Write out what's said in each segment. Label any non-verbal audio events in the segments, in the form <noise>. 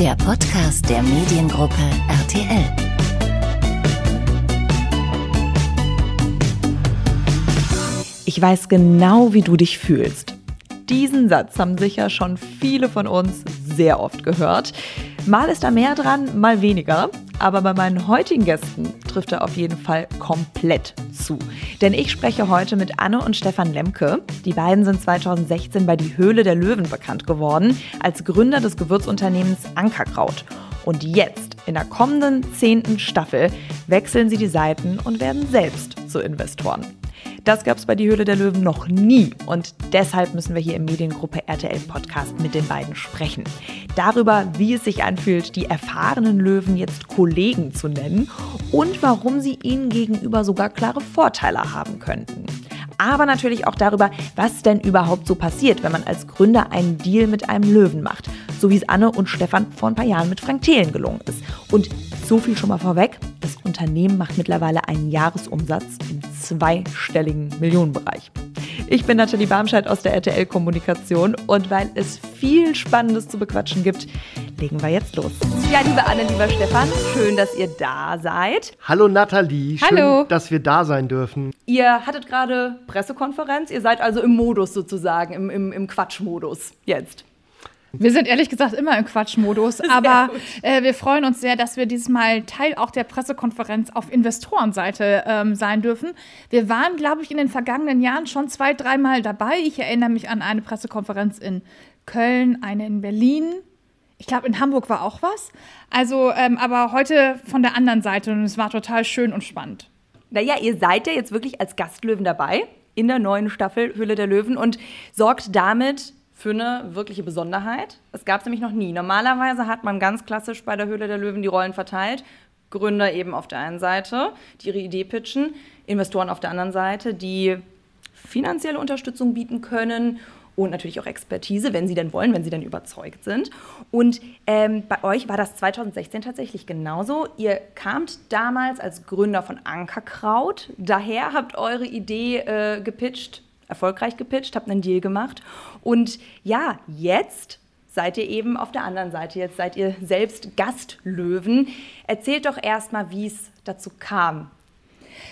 der Podcast der Mediengruppe RTL. Ich weiß genau, wie du dich fühlst. Diesen Satz haben sicher schon viele von uns sehr oft gehört. Mal ist da mehr dran, mal weniger. Aber bei meinen heutigen Gästen trifft er auf jeden Fall komplett zu. Denn ich spreche heute mit Anne und Stefan Lemke. Die beiden sind 2016 bei Die Höhle der Löwen bekannt geworden, als Gründer des Gewürzunternehmens Ankerkraut. Und jetzt, in der kommenden zehnten Staffel, wechseln sie die Seiten und werden selbst zu Investoren. Das gab es bei Die Höhle der Löwen noch nie und deshalb müssen wir hier im Mediengruppe RTL Podcast mit den beiden sprechen. Darüber, wie es sich anfühlt, die erfahrenen Löwen jetzt Kollegen zu nennen und warum sie ihnen gegenüber sogar klare Vorteile haben könnten aber natürlich auch darüber, was denn überhaupt so passiert, wenn man als Gründer einen Deal mit einem Löwen macht. So wie es Anne und Stefan vor ein paar Jahren mit Frank Thelen gelungen ist. Und so viel schon mal vorweg, das Unternehmen macht mittlerweile einen Jahresumsatz im zweistelligen Millionenbereich. Ich bin Nathalie Barmscheid aus der RTL Kommunikation und weil es viel Spannendes zu bequatschen gibt, legen wir jetzt los. Ja, liebe Anne, lieber Stefan, schön, dass ihr da seid. Hallo Nathalie, schön, Hallo. dass wir da sein dürfen. Ihr hattet gerade Pressekonferenz, ihr seid also im Modus sozusagen, im, im, im Quatschmodus jetzt. Wir sind ehrlich gesagt immer im Quatschmodus, aber äh, wir freuen uns sehr, dass wir dieses Mal Teil auch der Pressekonferenz auf Investorenseite ähm, sein dürfen. Wir waren, glaube ich, in den vergangenen Jahren schon zwei, dreimal dabei. Ich erinnere mich an eine Pressekonferenz in Köln, eine in Berlin. Ich glaube, in Hamburg war auch was. Also, ähm, aber heute von der anderen Seite und es war total schön und spannend. Naja, ihr seid ja jetzt wirklich als Gastlöwen dabei in der neuen Staffel Höhle der Löwen und sorgt damit für eine wirkliche Besonderheit. Es gab es nämlich noch nie. Normalerweise hat man ganz klassisch bei der Höhle der Löwen die Rollen verteilt. Gründer eben auf der einen Seite, die ihre Idee pitchen, Investoren auf der anderen Seite, die finanzielle Unterstützung bieten können und natürlich auch Expertise, wenn sie denn wollen, wenn sie denn überzeugt sind. Und ähm, bei euch war das 2016 tatsächlich genauso. Ihr kamt damals als Gründer von Ankerkraut, daher habt eure Idee äh, gepitcht erfolgreich gepitcht, habt einen Deal gemacht. Und ja, jetzt seid ihr eben auf der anderen Seite. Jetzt seid ihr selbst Gastlöwen. Erzählt doch erstmal, wie es dazu kam,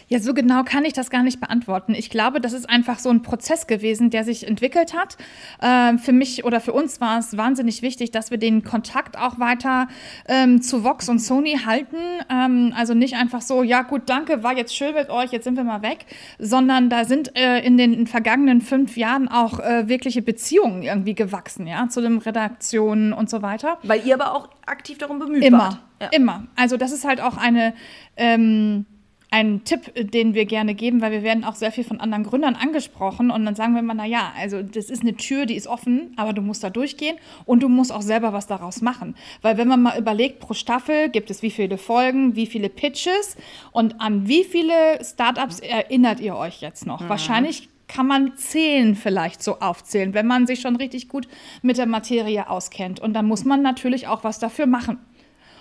ja, so genau kann ich das gar nicht beantworten. Ich glaube, das ist einfach so ein Prozess gewesen, der sich entwickelt hat. Ähm, für mich oder für uns war es wahnsinnig wichtig, dass wir den Kontakt auch weiter ähm, zu Vox und Sony halten. Ähm, also nicht einfach so, ja gut, danke, war jetzt schön mit euch, jetzt sind wir mal weg, sondern da sind äh, in den vergangenen fünf Jahren auch äh, wirkliche Beziehungen irgendwie gewachsen, ja, zu den Redaktionen und so weiter. Weil ihr aber auch aktiv darum bemüht immer, wart. Ja. Immer. Also das ist halt auch eine ähm, ein Tipp, den wir gerne geben, weil wir werden auch sehr viel von anderen Gründern angesprochen und dann sagen wir immer, naja, also das ist eine Tür, die ist offen, aber du musst da durchgehen und du musst auch selber was daraus machen. Weil wenn man mal überlegt, pro Staffel gibt es wie viele Folgen, wie viele Pitches und an wie viele Startups erinnert ihr euch jetzt noch? Mhm. Wahrscheinlich kann man zählen vielleicht so aufzählen, wenn man sich schon richtig gut mit der Materie auskennt. Und dann muss man natürlich auch was dafür machen.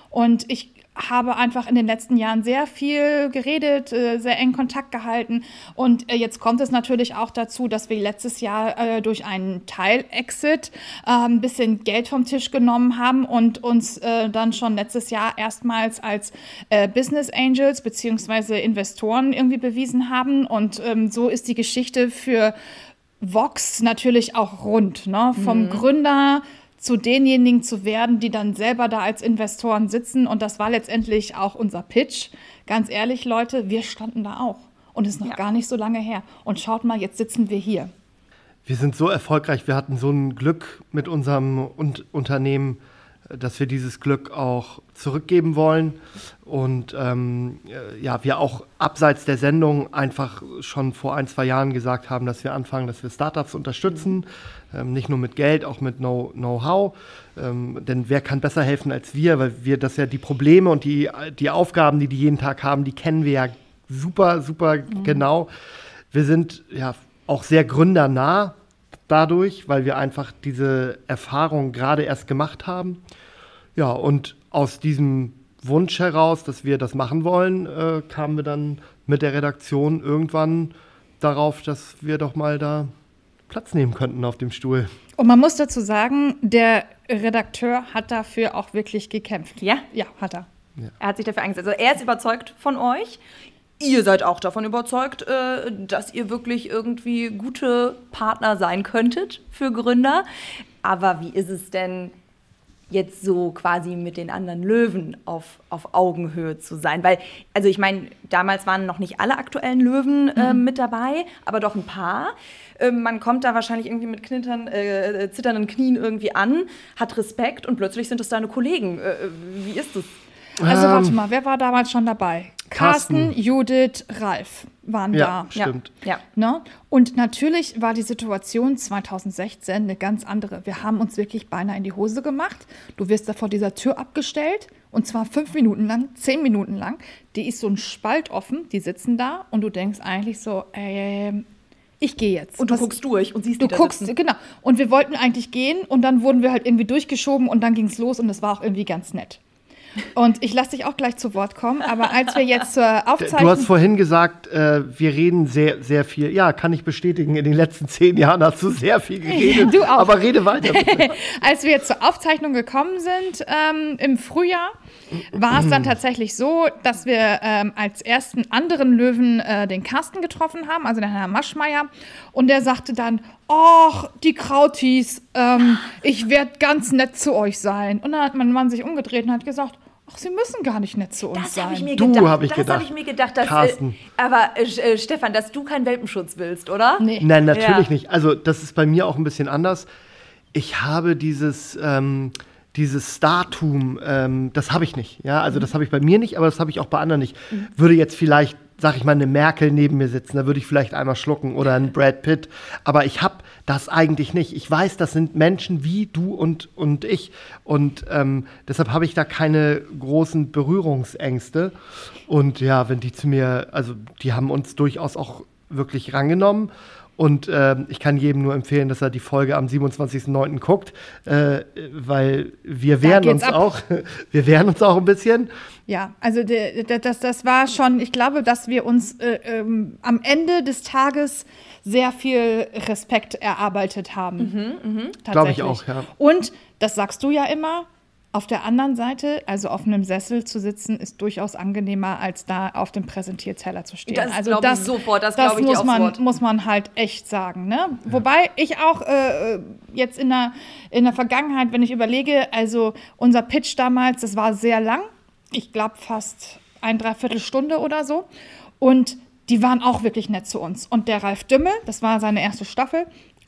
Und ich habe einfach in den letzten Jahren sehr viel geredet, äh, sehr eng Kontakt gehalten. Und äh, jetzt kommt es natürlich auch dazu, dass wir letztes Jahr äh, durch einen Teil-Exit ein bisschen Geld vom Tisch genommen haben und uns dann schon letztes Jahr erstmals als Business Angels bzw. Investoren irgendwie bewiesen haben. Und ähm, so ist die Geschichte für Vox natürlich auch rund. Ne? Vom mhm. Gründer zu denjenigen zu werden, die dann selber da als Investoren sitzen. Und das war letztendlich auch unser Pitch. Ganz ehrlich, Leute, wir standen da auch. Und es ist noch ja. gar nicht so lange her. Und schaut mal, jetzt sitzen wir hier. Wir sind so erfolgreich. Wir hatten so ein Glück mit unserem Unternehmen dass wir dieses Glück auch zurückgeben wollen und ähm, ja, wir auch abseits der Sendung einfach schon vor ein, zwei Jahren gesagt haben, dass wir anfangen, dass wir Startups unterstützen, ähm, nicht nur mit Geld, auch mit Know-how. Ähm, denn wer kann besser helfen als wir, weil wir das ja die Probleme und die, die Aufgaben, die die jeden Tag haben, die kennen wir ja super, super mhm. genau. Wir sind ja auch sehr gründernah dadurch, weil wir einfach diese Erfahrung gerade erst gemacht haben. Ja, und aus diesem Wunsch heraus, dass wir das machen wollen, äh, kamen wir dann mit der Redaktion irgendwann darauf, dass wir doch mal da Platz nehmen könnten auf dem Stuhl. Und man muss dazu sagen, der Redakteur hat dafür auch wirklich gekämpft. Ja? Ja, hat er. Er hat sich dafür eingesetzt. Also er ist überzeugt von euch. Ihr seid auch davon überzeugt, äh, dass ihr wirklich irgendwie gute Partner sein könntet für Gründer. Aber wie ist es denn jetzt so quasi mit den anderen Löwen auf, auf Augenhöhe zu sein? Weil, also ich meine, damals waren noch nicht alle aktuellen Löwen äh, mit dabei, aber doch ein paar. Ähm, man kommt da wahrscheinlich irgendwie mit knittern, äh, zitternden Knien irgendwie an, hat Respekt und plötzlich sind es deine Kollegen. Äh, wie ist das? Also Ähm, warte mal, wer war damals schon dabei? Carsten, Carsten. Judith, Ralf waren Ja, da. stimmt. Ja. Ne? Und natürlich war die Situation 2016 eine ganz andere. Wir haben uns wirklich beinahe in die Hose gemacht. Du wirst da vor dieser Tür abgestellt und zwar fünf Minuten lang, zehn Minuten lang. Die ist so ein Spalt offen, die sitzen da und du denkst eigentlich so, ähm, ich gehe jetzt. Und du Was- guckst durch und siehst Du guckst, sitzen. genau. Und wir wollten eigentlich gehen und dann wurden wir halt irgendwie durchgeschoben und dann ging es los und es war auch irgendwie ganz nett. Und ich lasse dich auch gleich zu Wort kommen, aber als wir jetzt zur Du Aufzeichnung. hast vorhin gesagt, äh, wir reden sehr, sehr viel. Ja, kann ich bestätigen. In den letzten zehn Jahren hast du sehr viel geredet. Du auch. Aber rede weiter. Bitte. <laughs> Als wir jetzt zur Aufzeichnung gekommen sind ähm, im Frühjahr, war es dann tatsächlich so, dass wir ähm, als ersten anderen Löwen äh, den Carsten getroffen haben, also den Herrn Maschmeyer. Und der sagte dann, ach, die Krautis, ähm, ich werde ganz nett zu euch sein. Und dann hat mein Mann sich umgedreht und hat gesagt, ach, sie müssen gar nicht nett zu uns Das sein. habe ich mir Du, gedacht. hab ich das gedacht. habe ich mir gedacht. Dass, äh, Carsten. aber äh, Sch- äh, Stefan, dass du keinen Welpenschutz willst, oder? nee. Nein, natürlich Ja. nicht. Also, das ist bei mir auch ein bisschen anders. Ich habe dieses, ähm, dieses Startum, ähm, das habe ich nicht. Ja, also das habe ich bei mir nicht, aber das habe ich auch bei anderen nicht. Würde jetzt vielleicht, sag ich mal, eine Merkel neben mir sitzen, da würde ich vielleicht einmal schlucken oder ein Brad Pitt. Aber ich habe das eigentlich nicht. Ich weiß, das sind Menschen wie du und, und ich. Und ähm, deshalb habe ich da keine großen Berührungsängste. Und ja, wenn die zu mir, also die haben uns durchaus auch wirklich rangenommen. Und ähm, ich kann jedem nur empfehlen, dass er die Folge am 27.09. guckt, äh, weil wir wehren uns ab. auch. <laughs> Wir wehren uns auch ein bisschen. Ja, also de, de, das, das war schon, ich glaube, dass wir uns äh, ähm, am Ende des Tages sehr viel Respekt erarbeitet haben. Tatsächlich. Glaube ich auch, ja. Und das sagst du ja immer. Auf der anderen Seite, also auf einem Sessel zu sitzen, ist durchaus angenehmer, als da auf dem Präsentierteller zu stehen. Das also ich sofort, das dir muss man, muss man halt echt sagen. Ne? Wobei ich auch äh, jetzt in der, in der Vergangenheit, wenn ich überlege, also unser Pitch damals, das war sehr lang. Ich glaube fast ein Dreiviertelstunde oder so. Und die waren auch wirklich nett zu uns. Und der Ralf Dümmel, das war seine erste Staffel,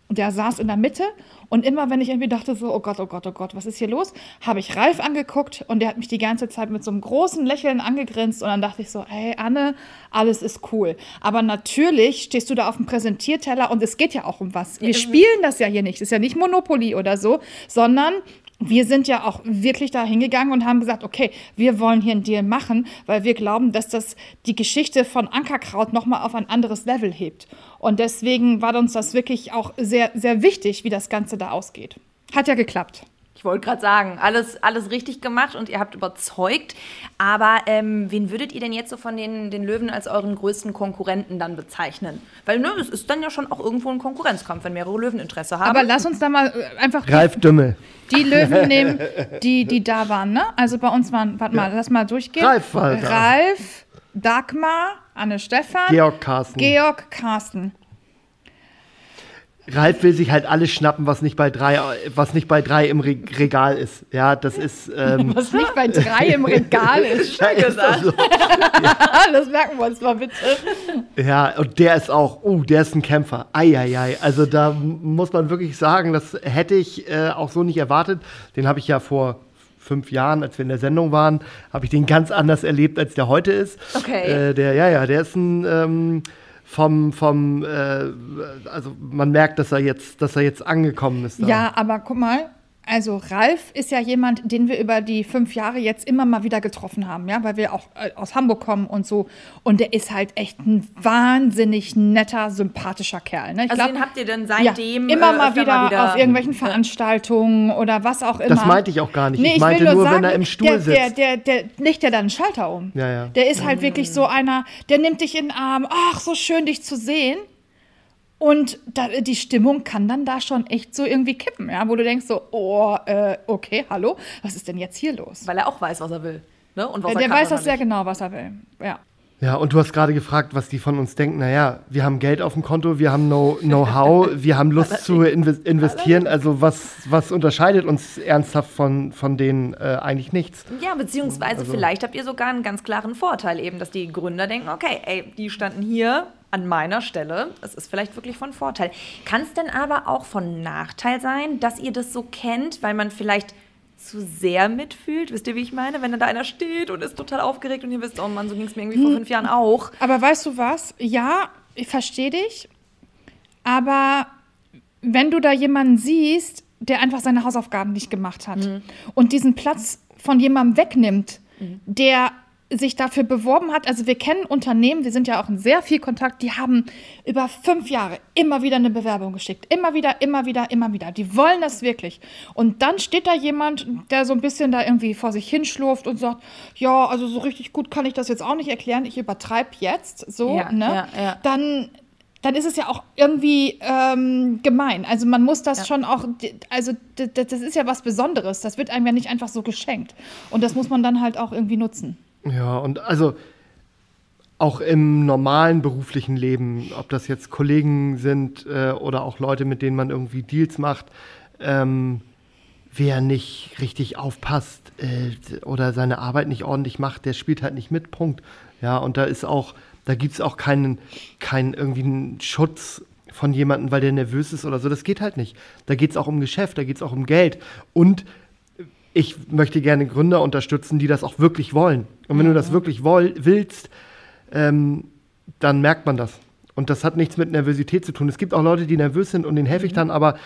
und der saß in der Mitte. Und immer, wenn ich irgendwie dachte, so, oh Gott, oh Gott, oh Gott, was ist hier los, habe ich Ralf angeguckt und der hat mich die ganze Zeit mit so einem großen Lächeln angegrinst. Und dann dachte ich so, hey, Anne, alles ist cool. Aber natürlich stehst du da auf dem Präsentierteller und es geht ja auch um was. Wir spielen das ja hier nicht. Das ist ja nicht Monopoly oder so, sondern wir sind ja auch wirklich da hingegangen und haben gesagt, okay, wir wollen hier einen Deal machen, weil wir glauben, dass das die Geschichte von Ankerkraut nochmal auf ein anderes Level hebt. Und deswegen war uns das wirklich auch sehr, sehr wichtig, wie das Ganze da ausgeht. Hat ja geklappt. Ich wollte gerade sagen, alles, alles richtig gemacht und ihr habt überzeugt. Aber ähm, wen würdet ihr denn jetzt so von den, den Löwen als euren größten Konkurrenten dann bezeichnen? Weil ne, es ist dann ja schon auch irgendwo ein Konkurrenzkampf, wenn mehrere Löwen Interesse haben. Aber lass uns da mal äh, einfach Ralf Dümmel. die Löwen <laughs> nehmen, die, die da waren. Ne? Also bei uns waren, warte mal, lass mal durchgehen. Ralf war da. Ralf, Dagmar, Anne Stefan, Georg Carsten. Georg Carsten. Ralf will sich halt alles schnappen, was nicht bei drei, was nicht bei drei im Re Regal ist. Ja, das ist. Ähm, <laughs> Was nicht bei drei im Regal ist. <laughs> ja, ist das so. <laughs> Das merken wir uns mal bitte. Ja, und der ist auch, oh, der ist ein Kämpfer. Eieiei. Also da muss man wirklich sagen, das hätte ich äh, auch so nicht erwartet. Den habe ich ja vor fünf Jahren, als wir in der Sendung waren, habe ich den ganz anders erlebt, als der heute ist. Okay. Äh, der, ja, ja, der ist ein ähm, vom, vom, äh, also man merkt, dass er jetzt, dass er jetzt angekommen ist. Da. Ja, aber guck mal, also Ralf ist ja jemand, den wir über die fünf Jahre jetzt immer mal wieder getroffen haben, ja, weil wir auch äh, aus Hamburg kommen und so. Und der ist halt echt ein wahnsinnig netter, sympathischer Kerl. Ne? Ich also glaub, den habt ihr dann ja, seitdem immer äh, mal, öfter wieder auf irgendwelchen Veranstaltungen oder was auch immer. Das meinte ich auch gar nicht. Nee, ich ich meinte will nur, nur wenn sagen, er im Stuhl der, sitzt. Der, der, der legt ja dann einen Schalter um. Ja, ja. Der ist halt wirklich so einer, der nimmt dich in den Arm, ach, so schön dich zu sehen. Und da, die Stimmung kann dann da schon echt so irgendwie kippen, ja, wo du denkst so, oh, äh, okay, hallo, was ist denn jetzt hier los? Weil er auch weiß, was er will. Ne? Und was Der, er der kann weiß das sehr genau, was er will. Ja. Ja, und du hast gerade gefragt, was die von uns denken. Naja, wir haben Geld auf dem Konto, wir haben Know- Know-how, <laughs> wir haben Lust zu inve- investieren. Also was, was unterscheidet uns ernsthaft von, von denen äh, eigentlich nichts? Ja, beziehungsweise Also- vielleicht habt ihr sogar einen ganz klaren Vorteil eben, dass die Gründer denken, okay, ey, die standen hier an meiner Stelle. Es ist vielleicht wirklich von Vorteil. Kann es denn aber auch von Nachteil sein, dass ihr das so kennt, weil man vielleicht zu sehr mitfühlt? Wisst ihr, wie ich meine? Wenn dann da einer steht und ist total aufgeregt und ihr wisst, oh Mann, so ging es mir irgendwie vor fünf Jahren auch. Aber weißt du was? Ja, ich verstehe dich. Aber wenn du da jemanden siehst, der einfach seine Hausaufgaben nicht gemacht hat und diesen Platz von jemandem wegnimmt, der sich dafür beworben hat, also wir kennen Unternehmen, wir sind ja auch in sehr viel Kontakt, die haben über fünf Jahre immer wieder eine Bewerbung geschickt. Immer wieder, immer wieder, immer wieder. Die wollen das wirklich. Und dann steht da jemand, der so ein bisschen da irgendwie vor sich hinschlurft und sagt, ja, also so richtig gut kann ich das jetzt auch nicht erklären, ich übertreibe jetzt so, Ja, ne? ja, ja. Dann dann ist es ja auch irgendwie ähm, gemein. Also man muss das Ja. schon auch, also das ist ja was Besonderes. Das wird einem ja nicht einfach so geschenkt. Und das muss man dann halt auch irgendwie nutzen. Ja, und also auch im normalen beruflichen Leben, ob das jetzt Kollegen sind äh, oder auch Leute, mit denen man irgendwie Deals macht, ähm, wer nicht richtig aufpasst äh, oder seine Arbeit nicht ordentlich macht, der spielt halt nicht mit, Punkt. Ja, und da ist auch, da gibt es auch keinen, keinen irgendwie einen Schutz von jemandem, weil der nervös ist oder so. Das geht halt nicht. Da geht es auch um Geschäft, da geht es auch um Geld. Und ich möchte gerne Gründer unterstützen, die das auch wirklich wollen. Und wenn du das wirklich woll willst, ähm, dann merkt man das. Und das hat nichts mit Nervosität zu tun. Es gibt auch Leute, die nervös sind und denen helfe ich dann, aber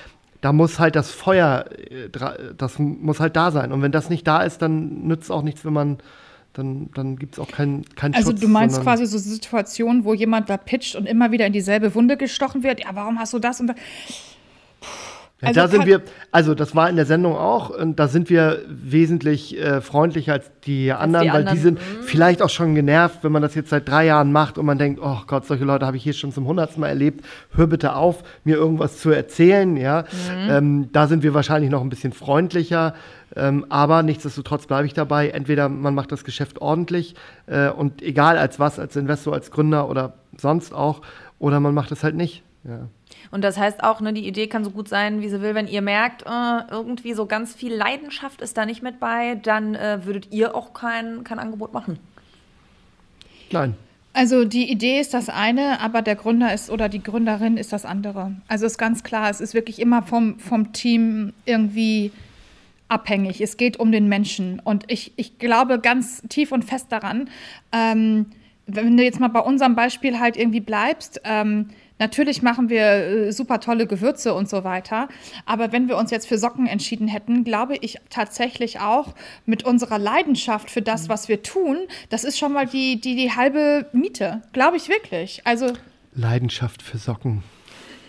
da muss halt das Feuer, äh, das muss halt da sein. Und wenn das nicht da ist, dann nützt es auch nichts, wenn man, dann, dann gibt es auch keinen keinen Also Schutz. du meinst quasi so Situationen, wo jemand da pitcht und immer wieder in dieselbe Wunde gestochen wird. Ja, warum hast du das und das? Ja, Also da sind wir, also das war in der Sendung auch, und da sind wir wesentlich äh, freundlicher als die anderen, weil anderen, die sind vielleicht auch schon genervt, wenn man das jetzt seit drei Jahren macht und man denkt, oh Gott, solche Leute habe ich hier schon zum hundertsten Mal erlebt, hör bitte auf, mir irgendwas zu erzählen, ja. Ähm, da sind wir wahrscheinlich noch ein bisschen freundlicher, ähm, aber nichtsdestotrotz bleibe ich dabei, entweder man macht das Geschäft ordentlich äh, und egal als was, als Investor, als Gründer oder sonst auch, oder man macht es halt nicht, ja. Und das heißt auch, ne, die Idee kann so gut sein, wie sie will. Wenn ihr merkt, äh, irgendwie so ganz viel Leidenschaft ist da nicht mit bei, dann äh, würdet ihr auch kein, kein Angebot machen. Nein. Also die Idee ist das eine, aber der Gründer ist oder die Gründerin ist das andere. Also ist ganz klar, es ist wirklich immer vom, vom Team irgendwie abhängig. Es geht um den Menschen. Und ich, ich glaube ganz tief und fest daran, ähm, wenn du jetzt mal bei unserem Beispiel halt irgendwie bleibst, ähm, Natürlich machen wir äh, super tolle Gewürze und so weiter. Aber wenn wir uns jetzt für Socken entschieden hätten, glaube ich tatsächlich auch mit unserer Leidenschaft für das, was wir tun, das ist schon mal die, die, die halbe Miete. Glaube ich wirklich. Also, Leidenschaft für Socken.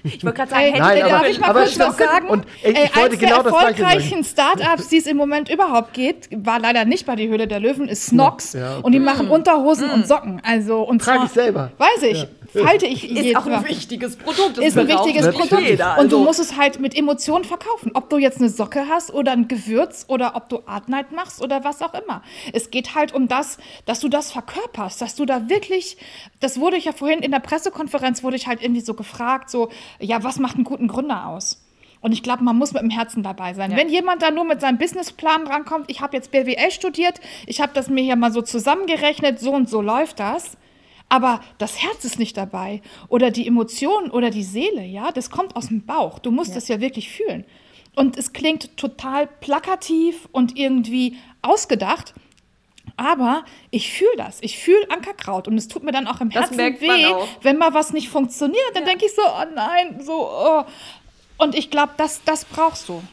Ich wollte gerade sagen, Ey, Nein, aber- darf ich mal aber kurz was sagen? Und ich- ich Ey, wollte genau der erfolgreichen Startups, die es im Moment überhaupt geht, war leider nicht bei die Höhle der Löwen, ist Snox. Ja, okay. Und die machen Unterhosen und Socken. Also, und Trage zwar, ich selber. Weiß ich. Falte ich ist jeden auch ein wichtiges Produkt. ist ein wichtiges Produkt. jeder. Und du Also- musst es halt mit Emotionen verkaufen. Ob du jetzt eine Socke hast oder ein Gewürz oder ob du Art Night machst oder was auch immer. Es geht halt um das, dass du das verkörperst, dass du da wirklich, das wurde ich ja vorhin in der Pressekonferenz, wurde ich halt irgendwie so gefragt, so, ja, was macht einen guten Gründer aus? Und ich glaube, man muss mit dem Herzen dabei sein. Ja. Wenn jemand da nur mit seinem Businessplan rankommt, ich habe jetzt BWL studiert, ich habe das mir hier mal so zusammengerechnet, so und so läuft das. Aber das Herz ist nicht dabei. Oder die Emotionen oder die Seele, ja, das kommt aus dem Bauch. Du musst es ja wirklich fühlen. Und es klingt total plakativ und irgendwie ausgedacht. Aber ich fühle das. Ich fühle Ankerkraut. Und es tut mir dann auch im Herzen weh, auch. wenn mal was nicht funktioniert. Dann denke ich so, oh nein, so. Oh. Und ich glaube, das, das brauchst du.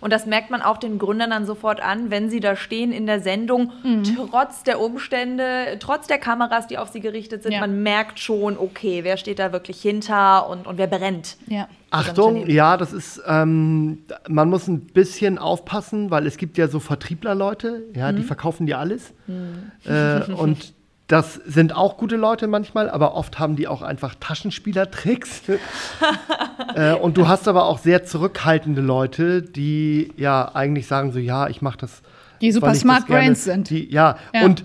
Und das merkt man auch den Gründern dann sofort an, wenn sie da stehen in der Sendung, Mhm. trotz der Umstände, trotz der Kameras, die auf sie gerichtet sind. Ja. Man merkt schon, okay, wer steht da wirklich hinter und, und wer brennt. Ja. Achtung, ja, das ist, ähm, man muss ein bisschen aufpassen, weil es gibt ja so Vertrieblerleute, ja, Mhm. die verkaufen dir alles. Äh, und das sind auch gute Leute manchmal, aber oft haben die auch einfach Taschenspielertricks. <laughs> äh, und du hast aber auch sehr zurückhaltende Leute, die ja eigentlich sagen so, ja, ich mache das. Die super smart brains sind. Die, ja. Ja. und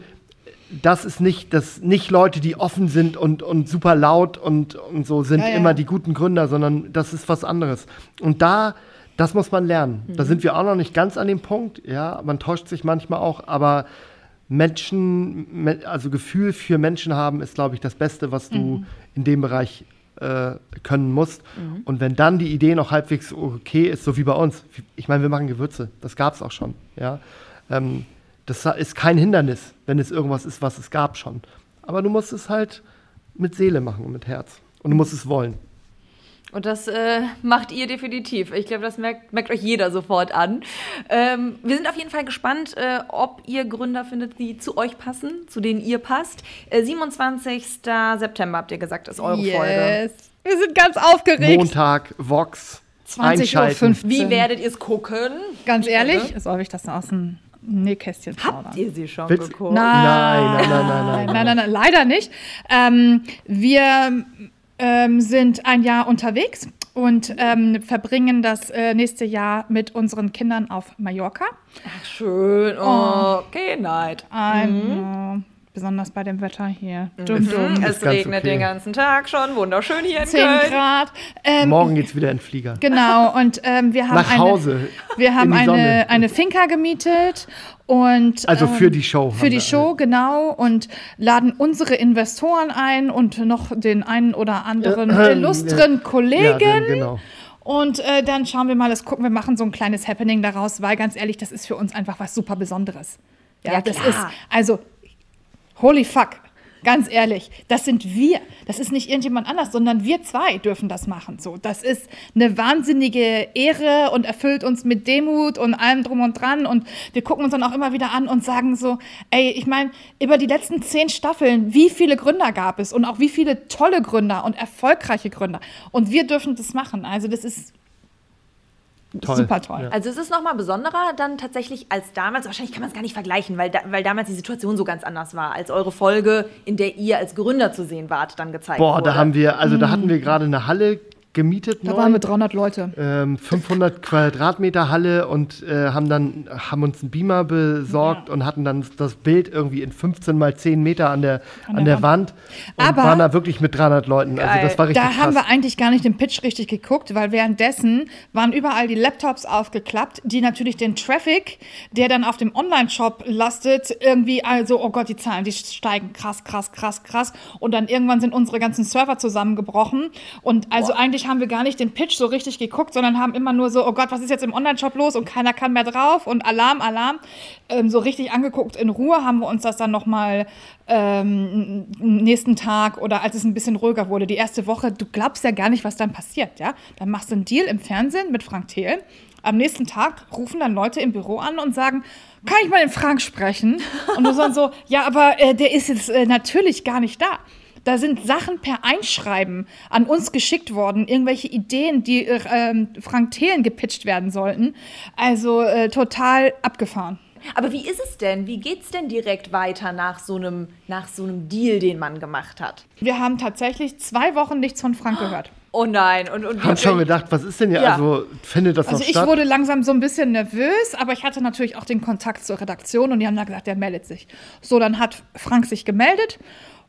das ist nicht, das nicht Leute, die offen sind und, und super laut und, und so sind Ja, ja. immer die guten Gründer, sondern das ist was anderes. Und da, das muss man lernen. Mhm. Da sind wir auch noch nicht ganz an dem Punkt. Ja, man täuscht sich manchmal auch, aber Menschen, me- also Gefühl für Menschen haben, ist, glaube ich, das Beste, was du Mhm. in dem Bereich äh, können musst. Und wenn dann die Idee noch halbwegs okay ist, so wie bei uns, ich meine, wir machen Gewürze, das gab es auch schon. Ja? Ähm, das ist kein Hindernis, wenn es irgendwas ist, was es gab schon. Aber du musst es halt mit Seele machen und mit Herz. Und du musst es wollen. Und das äh, macht ihr definitiv. Ich glaube, das merkt, merkt euch jeder sofort an. Ähm, wir sind auf jeden Fall gespannt, äh, ob ihr Gründer findet, die zu euch passen, zu denen ihr passt. Äh, 27. September habt ihr gesagt, ist eure Folge. yes. Wir sind ganz aufgeregt. Montag, Vox, 20.15 einschalten. Uhr. Wie werdet ihr es gucken? Ganz ehrlich, Folge? soll ich das aus dem Nähkästchen Habt plaudern? ihr sie schon Willst- geguckt? Nein, Nein, nein, nein, nein, nein, nein, nein, nein, leider nicht. Ähm, wir ähm, sind ein Jahr unterwegs und ähm, verbringen das äh, nächste Jahr mit unseren Kindern auf Mallorca. Ach, schön. Oh, okay, Night. Äh, besonders bei dem Wetter hier. Dum, dum. Es regnet okay. den ganzen Tag schon. Wunderschön hier in 10 Köln. Grad. Ähm, Morgen geht's wieder in den Flieger. Genau, <laughs> und ähm, wir haben Nach eine, Hause. Wir haben eine, eine Finca gemietet und Also für ähm, die Show Für die Show, genau. Und laden unsere Investoren ein und noch den einen oder anderen Äh, illustren Ja, Kollegen. denn, genau. Und äh, dann schauen wir mal, das gucken wir machen so ein kleines Happening daraus, weil ganz ehrlich, das ist für uns einfach was super Besonderes. Ja, Ja, das klar. ist, also, holy fuck. Ganz ehrlich, das sind wir. Das ist nicht irgendjemand anders, sondern wir zwei dürfen das machen. So, das ist eine wahnsinnige Ehre und erfüllt uns mit Demut und allem drum und dran. Und wir gucken uns dann auch immer wieder an und sagen so, ey, ich meine, über die letzten zehn Staffeln, wie viele Gründer gab es und auch wie viele tolle Gründer und erfolgreiche Gründer. Und wir dürfen das machen. Also das ist Toll. super toll. Ja. Also es ist noch mal besonderer dann tatsächlich als damals. Wahrscheinlich kann man es gar nicht vergleichen, weil, da, weil damals die Situation so ganz anders war, als eure Folge, in der ihr als Gründer zu sehen wart, dann gezeigt Boah, wurde. da haben wir, also da hatten wir gerade eine Halle gemietet. Da neu. waren wir 300 Leute. ähm, 500 Quadratmeter Halle und äh, haben dann haben uns einen Beamer besorgt und hatten dann das Bild irgendwie in 15 mal 10 Meter an der, an der, Wand und Aber- waren da wirklich mit 300 Leuten. Also das war richtig Da krass. haben wir eigentlich gar nicht den Pitch richtig geguckt, weil währenddessen waren überall die Laptops aufgeklappt, die natürlich den Traffic, der dann auf dem Online-Shop lastet, irgendwie, also, oh Gott, die Zahlen, die steigen krass, krass, krass, krass. Und dann irgendwann sind unsere ganzen Server zusammengebrochen. Und also eigentlich haben wir gar nicht den Pitch so richtig geguckt, sondern haben immer nur so, oh Gott, was ist jetzt im Online-Shop los? Und keiner kann mehr drauf und Alarm, Alarm. Ähm, so richtig angeguckt in Ruhe haben wir uns das dann nochmal ähm, nächsten Tag oder als es ein bisschen ruhiger wurde, die erste Woche, du glaubst ja gar nicht, was dann passiert, ja? Dann machst du einen Deal im Fernsehen mit Frank Thiel. Am nächsten Tag rufen dann Leute im Büro an und sagen, kann ich mal den Frank sprechen? Und du sagst so, ja, aber äh, der ist jetzt äh, natürlich gar nicht da. Da sind Sachen per Einschreiben an uns geschickt worden, irgendwelche Ideen, die äh, Frank Thelen gepitcht werden sollten. Also äh, total abgefahren. Aber wie ist es denn? Wie geht's denn direkt weiter nach so einem nach so einem Deal, den man gemacht hat? Wir haben tatsächlich zwei Wochen nichts von Frank gehört. Oh nein, und, und haben schon gedacht, was ist denn hier? Ja. Also findet das Also noch ich statt? wurde langsam so ein bisschen nervös, aber ich hatte natürlich auch den Kontakt zur Redaktion und die haben dann gesagt, der meldet sich. So, dann hat Frank sich gemeldet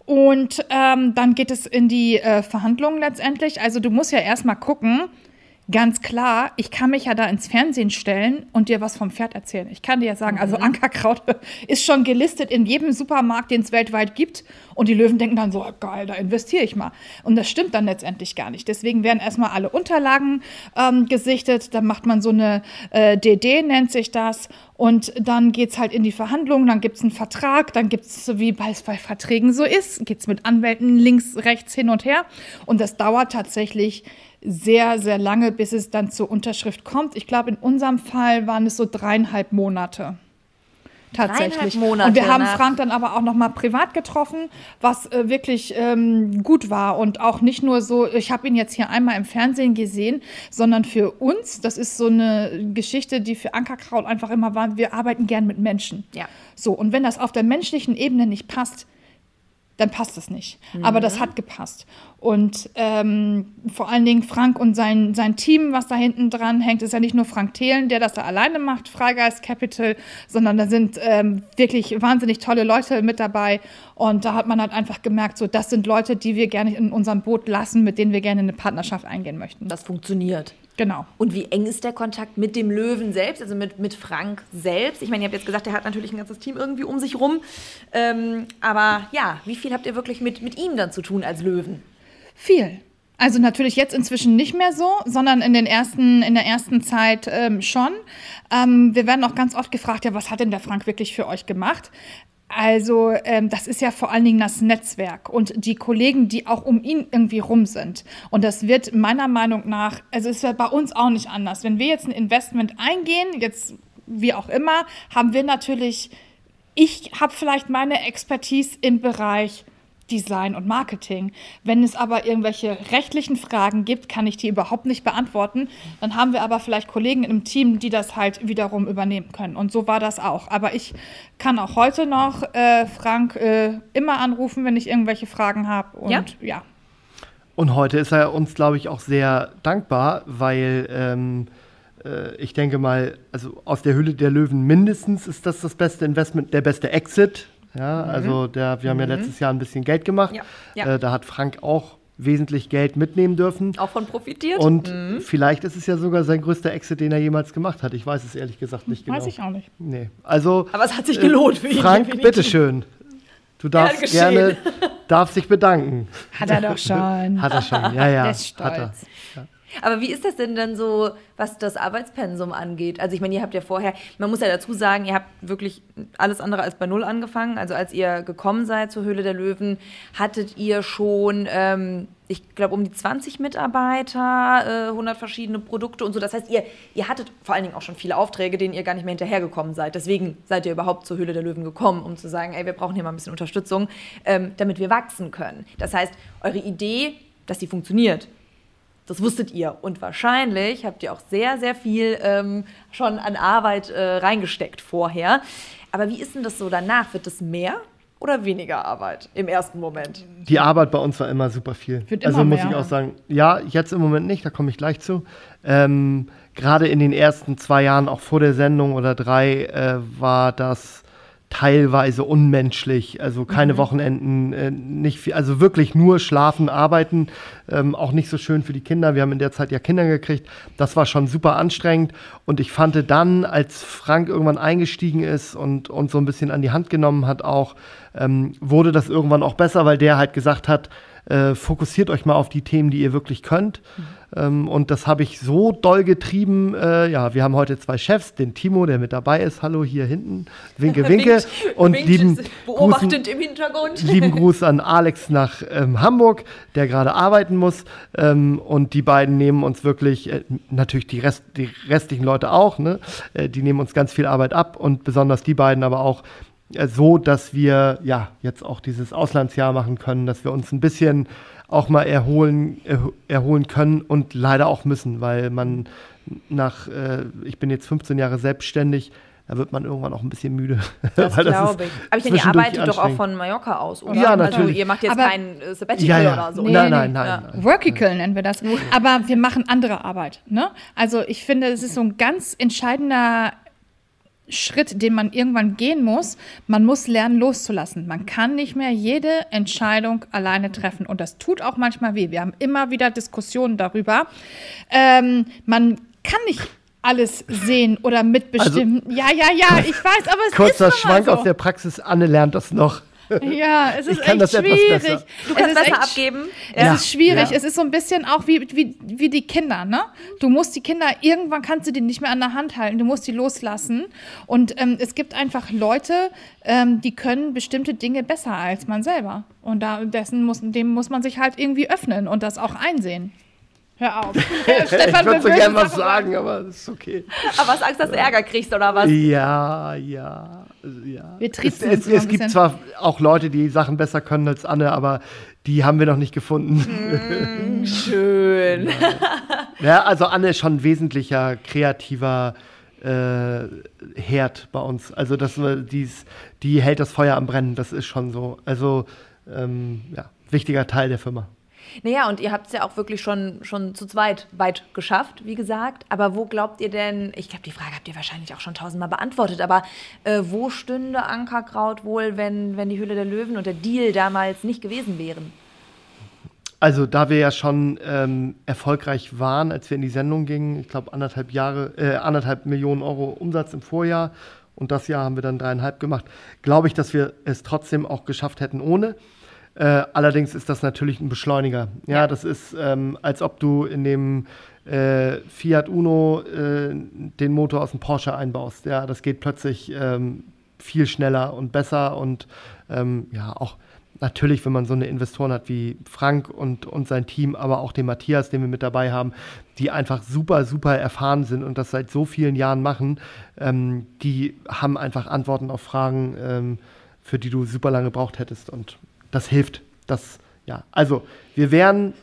und ähm, dann geht es in die äh, Verhandlungen letztendlich. Also du musst ja erstmal gucken, ganz klar, ich kann mich ja da ins Fernsehen stellen und dir was vom Pferd erzählen. Ich kann dir ja sagen, also Ankerkraut <laughs> ist schon gelistet in jedem Supermarkt, den es weltweit gibt. Und die Löwen denken dann so, geil, da investiere ich mal. Und das stimmt dann letztendlich gar nicht. Deswegen werden erstmal alle Unterlagen ähm, gesichtet. Dann macht man so eine äh, DD, nennt sich das. Und dann geht es halt in die Verhandlungen, dann gibt es einen Vertrag, dann gibt es, wie bei, bei Verträgen so ist, geht es mit Anwälten links, rechts, hin und her. Und das dauert tatsächlich sehr, sehr lange, bis es dann zur Unterschrift kommt. Ich glaube, in unserem Fall waren es so dreieinhalb Monate. Tatsächlich. Dreieinhalb Monate und wir haben nach- Frank dann aber auch noch mal privat getroffen, was äh, wirklich ähm, gut war und auch nicht nur so, ich habe ihn jetzt hier einmal im Fernsehen gesehen, sondern für uns, das ist so eine Geschichte, die für Ankerkraut einfach immer war, wir arbeiten gern mit Menschen. Ja. So, und wenn das auf der menschlichen Ebene nicht passt, dann passt es nicht. Aber das hat gepasst. Und ähm, vor allen Dingen Frank und sein, sein Team, was da hinten dran hängt, ist ja nicht nur Frank Thelen, der das da alleine macht, Freigeist Capital, sondern da sind ähm, wirklich wahnsinnig tolle Leute mit dabei. Und da hat man halt einfach gemerkt, so das sind Leute, die wir gerne in unserem Boot lassen, mit denen wir gerne eine Partnerschaft eingehen möchten. Das funktioniert. Genau. Und wie eng ist der Kontakt mit dem Löwen selbst, also mit, mit Frank selbst? Ich meine, ihr habt jetzt gesagt, er hat natürlich ein ganzes Team irgendwie um sich rum. Ähm, aber ja, wie viel habt ihr wirklich mit, mit ihm dann zu tun als Löwen? Viel. Also natürlich jetzt inzwischen nicht mehr so, sondern in, den ersten, in der ersten Zeit ähm, schon. Ähm, wir werden auch ganz oft gefragt, ja, was hat denn der Frank wirklich für euch gemacht? Also ähm, das ist ja vor allen Dingen das Netzwerk und die Kollegen, die auch um ihn irgendwie rum sind. Und das wird meiner Meinung nach, also ist ja bei uns auch nicht anders. Wenn wir jetzt ein Investment eingehen, jetzt wie auch immer, haben wir natürlich, ich habe vielleicht meine Expertise im Bereich Design und Marketing. Wenn es aber irgendwelche rechtlichen Fragen gibt, kann ich die überhaupt nicht beantworten. Dann haben wir aber vielleicht Kollegen im Team, die das halt wiederum übernehmen können. Und so war das auch. Aber ich kann auch heute noch äh, Frank äh, immer anrufen, wenn ich irgendwelche Fragen habe. Und Ja? ja. Und heute ist er uns, glaube ich, auch sehr dankbar, weil ähm, äh, ich denke mal, also aus der Hülle der Löwen mindestens ist das das beste Investment, der beste Exit. Ja, also der, wir haben ja letztes Jahr ein bisschen Geld gemacht. Ja, ja. Äh, da hat Frank auch wesentlich Geld mitnehmen dürfen. Auch von profitiert? Und vielleicht ist es ja sogar sein größter Exit, den er jemals gemacht hat. Ich weiß es ehrlich gesagt nicht genau. Weiß ich auch nicht. Nee. Also, aber es hat sich gelohnt für ihn. Frank, bitteschön. Du darfst geschehen. gerne, darfst dich bedanken. Hat er doch schon. <laughs> Hat er schon, ja, ja. Der ist Hat er. stolz. Aber wie ist das denn dann so, was das Arbeitspensum angeht? Also ich meine, ihr habt ja vorher, man muss ja dazu sagen, ihr habt wirklich alles andere als bei Null angefangen. Also als ihr gekommen seid zur Höhle der Löwen, hattet ihr schon, ähm, ich glaube, um die 20 Mitarbeiter, äh, 100 verschiedene Produkte und so. Das heißt, ihr, ihr hattet vor allen Dingen auch schon viele Aufträge, denen ihr gar nicht mehr hinterhergekommen seid. Deswegen seid ihr überhaupt zur Höhle der Löwen gekommen, um zu sagen, ey, wir brauchen hier mal ein bisschen Unterstützung, ähm, damit wir wachsen können. Das heißt, eure Idee, dass sie funktioniert, das wusstet ihr. Und wahrscheinlich habt ihr auch sehr, sehr viel ähm, schon an Arbeit äh, reingesteckt vorher. Aber wie ist denn das so danach? Wird es mehr oder weniger Arbeit im ersten Moment? Die Arbeit bei uns war immer super viel. Wird also immer muss mehr. ich auch sagen, ja, jetzt im Moment nicht, da komme ich gleich zu. Ähm, Gerade in den ersten zwei Jahren, auch vor der Sendung oder drei, äh, war das teilweise unmenschlich. Also keine Wochenenden, äh, nicht viel, also wirklich nur schlafen, arbeiten. Ähm, auch nicht so schön für die Kinder. Wir haben in der Zeit ja Kinder gekriegt. Das war schon super anstrengend. Und ich fand dann, als Frank irgendwann eingestiegen ist und uns so ein bisschen an die Hand genommen hat, auch, ähm, wurde das irgendwann auch besser, weil der halt gesagt hat, äh, fokussiert euch mal auf die Themen, die ihr wirklich könnt. Ähm, und das habe ich so doll getrieben. Äh, ja, wir haben heute zwei Chefs, den Timo, der mit dabei ist. Hallo hier hinten. Winke, <laughs> winke. Winkt- und winkt lieben, beobachtend im Hintergrund. lieben <laughs> Gruß an Alex nach ähm, Hamburg, der gerade arbeiten muss. Ähm, und die beiden nehmen uns wirklich, äh, natürlich die, Rest, die restlichen Leute auch, ne? äh, die nehmen uns ganz viel Arbeit ab und besonders die beiden aber auch so, dass wir ja jetzt auch dieses Auslandsjahr machen können, dass wir uns ein bisschen auch mal erholen, erho- erholen können und leider auch müssen, weil man nach, äh, ich bin jetzt 15 Jahre selbstständig, da wird man irgendwann auch ein bisschen müde. Das <laughs> glaube ich. Aber ich meine, ihr arbeitet doch auch von Mallorca aus, oder? Ja, Also natürlich. ihr macht jetzt Aber- kein äh, Sabbatical Ja, ja. oder so. Nee, nein, nein, nein, Ja. nein. Workical nennen wir das. Aber wir machen andere Arbeit. Ne? Also ich finde, es ist so ein ganz entscheidender Schritt, den man irgendwann gehen muss. Man muss lernen, loszulassen. Man kann nicht mehr jede Entscheidung alleine treffen. Und das tut auch manchmal weh. Wir haben immer wieder Diskussionen darüber. Ähm, man kann nicht alles sehen oder mitbestimmen. ja, ja, ja, ich weiß, aber es Kurzer ist mal Schwank so. aus der Praxis. Anne lernt das noch. Ja, es <laughs> ist Ich kann echt schwierig. Du kannst Es ist besser echt abgeben. es Ja. ist schwierig. Ja. Es ist so ein bisschen auch wie, wie, wie die Kinder, ne? Du musst die Kinder, irgendwann kannst du die nicht mehr an der Hand halten. Du musst die loslassen. Und ähm, es gibt einfach Leute, ähm, die können bestimmte Dinge besser als man selber. Und da, dessen muss, dem muss man sich halt irgendwie öffnen und das auch einsehen. Hör auf. <laughs> ich Stefan würde so will gern böse was sagen, aber das ist okay. <laughs> Aber hast Angst, dass du Ärger kriegst, oder was? Ja, ja, ja. Wir es, es, es gibt zwar auch Leute, die Sachen besser können als Anne, aber die haben wir noch nicht gefunden. Schön. <laughs> Ja, also Anne ist schon ein wesentlicher kreativer äh, Herd bei uns. Also das, äh, dies, die hält das Feuer am Brennen, das ist schon so. Also ähm, ja, wichtiger Teil der Firma. Naja, und ihr habt es ja auch wirklich schon, schon zu zweit weit geschafft, wie gesagt. Aber wo glaubt ihr denn, ich glaube, die Frage habt ihr wahrscheinlich auch schon tausendmal beantwortet, aber äh, wo stünde Ankerkraut wohl, wenn, wenn die Hülle der Löwen und der Deal damals nicht gewesen wären? Also, da wir ja schon ähm, erfolgreich waren, als wir in die Sendung gingen, ich glaube anderthalb Jahre, äh, anderthalb Millionen Euro Umsatz im Vorjahr und das Jahr haben wir dann dreieinhalb gemacht, glaube ich, dass wir es trotzdem auch geschafft hätten ohne. Äh, allerdings ist das natürlich ein Beschleuniger. Ja, ja. das ist, ähm, als ob du in dem äh, Fiat Uno äh, den Motor aus dem Porsche einbaust. Ja, das geht plötzlich ähm, viel schneller und besser und ähm, ja, auch natürlich, wenn man so eine Investoren hat wie Frank und, und sein Team, aber auch den Matthias, den wir mit dabei haben, die einfach super, super erfahren sind und das seit so vielen Jahren machen, ähm, die haben einfach Antworten auf Fragen, ähm, für die du super lange gebraucht hättest. Und das hilft. Das, ja. Also, wir wären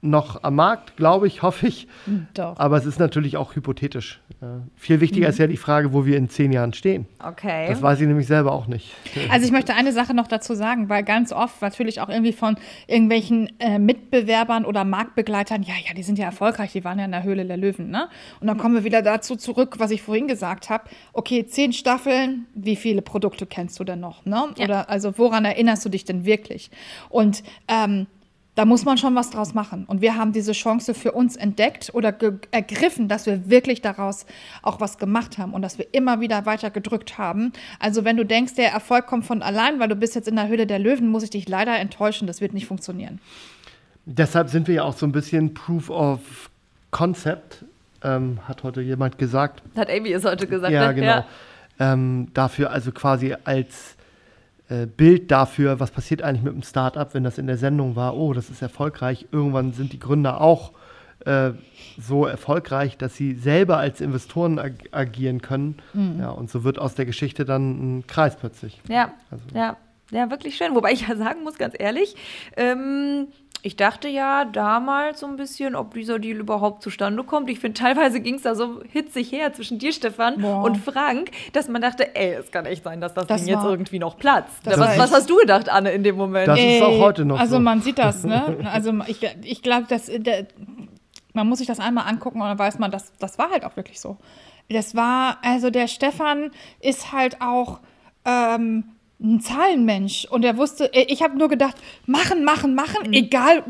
noch am Markt, glaube ich, hoffe ich. Doch. Aber es ist natürlich auch hypothetisch. Äh, viel wichtiger mhm. ist ja die Frage, wo wir in zehn Jahren stehen. Okay. Das weiß ich nämlich selber auch nicht. Also ich möchte eine Sache noch dazu sagen, weil ganz oft natürlich auch irgendwie von irgendwelchen äh, Mitbewerbern oder Marktbegleitern, ja, ja, die sind ja erfolgreich, die waren ja in der Höhle der Löwen, ne? Und dann kommen wir wieder dazu zurück, was ich vorhin gesagt habe. Okay, zehn Staffeln, wie viele Produkte kennst du denn noch, ne? Ja. Oder also woran erinnerst du dich denn wirklich? Und ähm, da muss man schon was draus machen. Und wir haben diese Chance für uns entdeckt oder ergriffen, dass wir wirklich daraus auch was gemacht haben und dass wir immer wieder weiter gedrückt haben. Also wenn du denkst, der Erfolg kommt von allein, weil du bist jetzt in der Höhle der Löwen, muss ich dich leider enttäuschen, das wird nicht funktionieren. Deshalb sind wir ja auch so ein bisschen Proof of Concept, ähm, hat heute jemand gesagt. Hat Amy es heute gesagt. Ja, ne? genau. Ja. Ähm, dafür also quasi als äh, Bild dafür, was passiert eigentlich mit dem Startup, wenn das in der Sendung war, oh, das ist erfolgreich. Irgendwann sind die Gründer auch äh, so erfolgreich, dass sie selber als Investoren ag agieren können. Mhm. Ja, und so wird aus der Geschichte dann ein Kreis plötzlich. Ja, also. ja, ja, wirklich schön. Wobei ich ja sagen muss, ganz ehrlich, ähm, ich dachte ja damals so ein bisschen, ob dieser Deal überhaupt zustande kommt. Ich finde, teilweise ging es da so hitzig her zwischen dir, Stefan, Boah. und Frank, dass man dachte, ey, es kann echt sein, dass das, das Ding jetzt irgendwie noch platzt. Was, was, hast du gedacht, Anne, in dem Moment? Das ey, ist auch heute noch Also so. man sieht das, ne? Also ich, ich glaube, dass man muss sich das einmal angucken und dann weiß man, das, das war halt auch wirklich so. Das war, also der Stefan ist halt auch ähm, ein Zahlenmensch und er wusste, äh, ich habe nur gedacht, machen, machen, machen, mhm. egal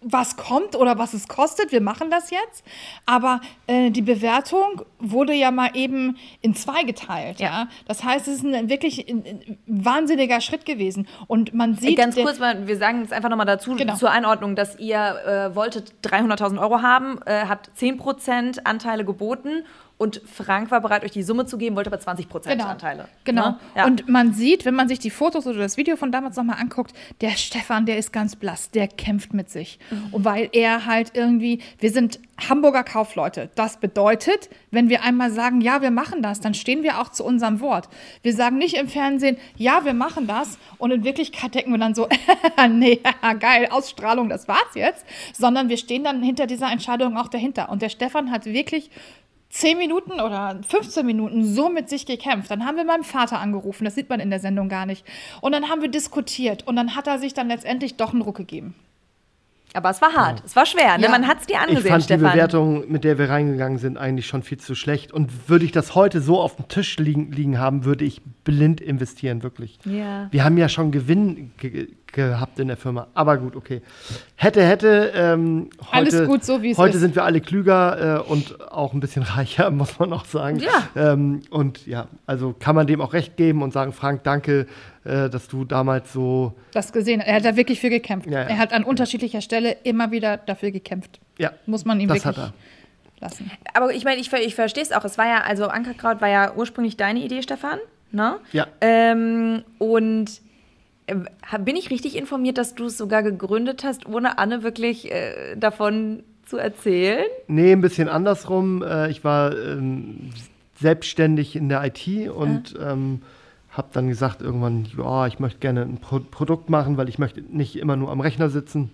was kommt oder was es kostet, wir machen das jetzt. Aber äh, die Bewertung wurde ja mal eben in zwei geteilt. Ja. ja? Das heißt, es ist ein wirklich ein, ein wahnsinniger Schritt gewesen. Und man sieht. Ganz kurz, wir sagen es einfach nochmal dazu genau. zur Einordnung, dass ihr äh, wolltet 300.000 Euro haben, äh, habt 10% Anteile geboten und Frank war bereit, euch die Summe zu geben, wollte aber 20 Prozent genau. Anteile. Genau. Ne? Ja. Und man sieht, wenn man sich die Fotos oder das Video von damals nochmal anguckt, der Stefan, der ist ganz blass, der kämpft mit sich. Mhm. Weil er halt irgendwie, wir sind Hamburger Kaufleute. Das bedeutet, wenn wir einmal sagen, ja, wir machen das, dann stehen wir auch zu unserem Wort. Wir sagen nicht im Fernsehen, ja, wir machen das und in Wirklichkeit denken wir dann so, <laughs> nee, <laughs> geil, Ausstrahlung, das war's jetzt, sondern wir stehen dann hinter dieser Entscheidung auch dahinter. Und der Stefan hat wirklich 10 Minuten oder 15 Minuten so mit sich gekämpft. Dann haben wir meinem Vater angerufen, das sieht man in der Sendung gar nicht. Und dann haben wir diskutiert und dann hat er sich dann letztendlich doch einen Ruck gegeben. Aber es war hart, ja. es war schwer, ne? Ja. man hat es dir angesehen, Ich fand Stefan. die Bewertung, mit der wir reingegangen sind, eigentlich schon viel zu schlecht. Und würde ich das heute so auf dem Tisch liegen, liegen haben, würde ich blind investieren, wirklich. Ja. Wir haben ja schon Gewinn ge gehabt in der Firma. Aber gut, okay. Hätte, hätte. Ähm, heute, Alles gut, so wie es ist. Heute sind wir alle klüger äh, und auch ein bisschen <laughs> reicher, muss man auch sagen. Ja. Ähm, und ja, also kann man dem auch recht geben und sagen, Frank, danke, äh, dass du damals so. Das gesehen Er hat da wirklich für gekämpft. Ja, ja. Er hat an unterschiedlicher Stelle immer wieder dafür gekämpft. Ja. Muss man ihm das wirklich. Hat er. Lassen. Aber ich meine, ich, ich verstehe es auch. Es war ja, also Ankerkraut war ja ursprünglich deine Idee, Stefan. Ne? Ja. Ähm, und bin ich richtig informiert, dass du es sogar gegründet hast, ohne Anne wirklich äh, davon zu erzählen? Nee, ein bisschen andersrum. Äh, ich war ähm, selbstständig in der IT und ja. ähm, habe dann gesagt irgendwann, ja, ich möchte gerne ein Pro Produkt machen, weil ich möchte nicht immer nur am Rechner sitzen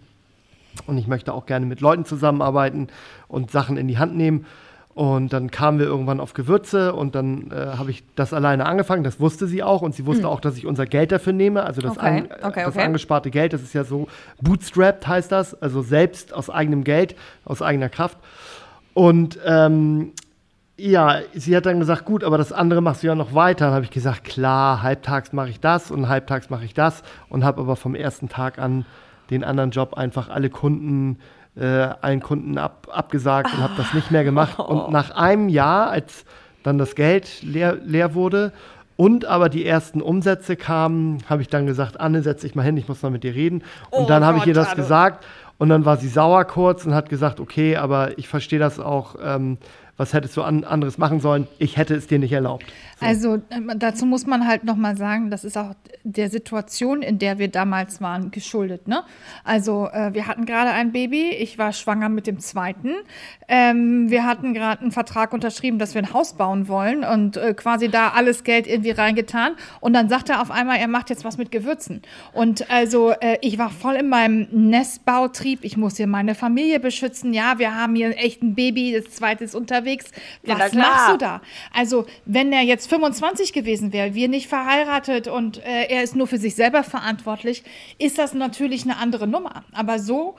und ich möchte auch gerne mit Leuten zusammenarbeiten und Sachen in die Hand nehmen. Und dann kamen wir irgendwann auf Gewürze und dann äh, habe ich das alleine angefangen. Das wusste sie auch und sie wusste auch, dass ich unser Geld dafür nehme. Also das. Okay, an, äh, okay, das okay. angesparte Geld, das ist ja so bootstrapped heißt das, also selbst aus eigenem Geld, aus eigener Kraft. Und ähm, ja, sie hat dann gesagt, gut, aber das andere machst du ja noch weiter. Dann habe ich gesagt, klar, halbtags mache ich das und halbtags mache ich das und habe aber vom ersten Tag an den anderen Job einfach alle Kunden, äh, allen Kunden ab, abgesagt und habe das nicht mehr gemacht. Und nach einem Jahr, als dann das Geld leer, leer wurde und aber die ersten Umsätze kamen, habe ich dann gesagt, Anne, setz dich mal hin, ich muss mal mit dir reden. Und Oh dann habe ich ihr das Anne. gesagt und dann war sie sauer kurz und hat gesagt, okay, aber ich verstehe das auch, ähm, was hättest du an, anderes machen sollen? Ich hätte es dir nicht erlaubt. Also ähm, dazu muss man halt noch mal sagen, das ist auch der Situation, in der wir damals waren, geschuldet. Ne? Also äh, wir hatten gerade ein Baby, ich war schwanger mit dem zweiten. Ähm, wir hatten gerade einen Vertrag unterschrieben, dass wir ein Haus bauen wollen und äh, quasi da alles Geld irgendwie reingetan. Und dann sagt er auf einmal, er macht jetzt was mit Gewürzen. Und also äh, ich war voll in meinem Nestbautrieb. Ich muss hier meine Familie beschützen. Ja, wir haben hier echt ein Baby, das zweite ist unterwegs. Ja, na Was klar. machst du da? Also, wenn er jetzt 25 gewesen wäre, wir nicht verheiratet und äh, er ist nur für sich selber verantwortlich, ist das natürlich eine andere Nummer. Aber so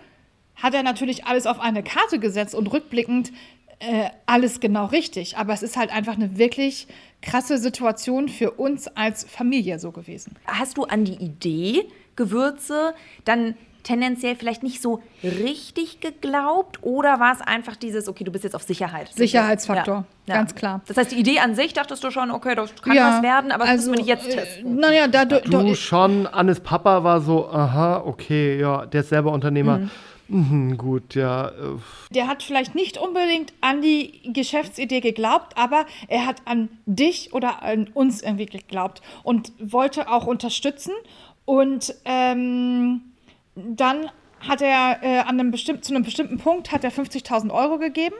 hat er natürlich alles auf eine Karte gesetzt und rückblickend äh, alles genau richtig. Aber es ist halt einfach eine wirklich krasse Situation für uns als Familie so gewesen. Hast du an die Idee, Gewürze dann tendenziell vielleicht nicht so richtig geglaubt oder war es einfach dieses, okay, du bist jetzt auf Sicherheit? Sicherheitsfaktor, ganz klar. Das heißt, die Idee an sich dachtest du schon, okay, das kann was werden, aber das müssen wir nicht jetzt äh, testen. Naja, da, du, Du schon, Annes Papa war so, aha, okay, ja, der ist selber Unternehmer. Mhm, gut, ja. äh, Der hat vielleicht nicht unbedingt an die Geschäftsidee geglaubt, aber er hat an dich oder an uns irgendwie geglaubt und wollte auch unterstützen. Und ähm, dann hat er äh, an einem bestimmten, zu einem bestimmten Punkt hat er 50.000 Euro gegeben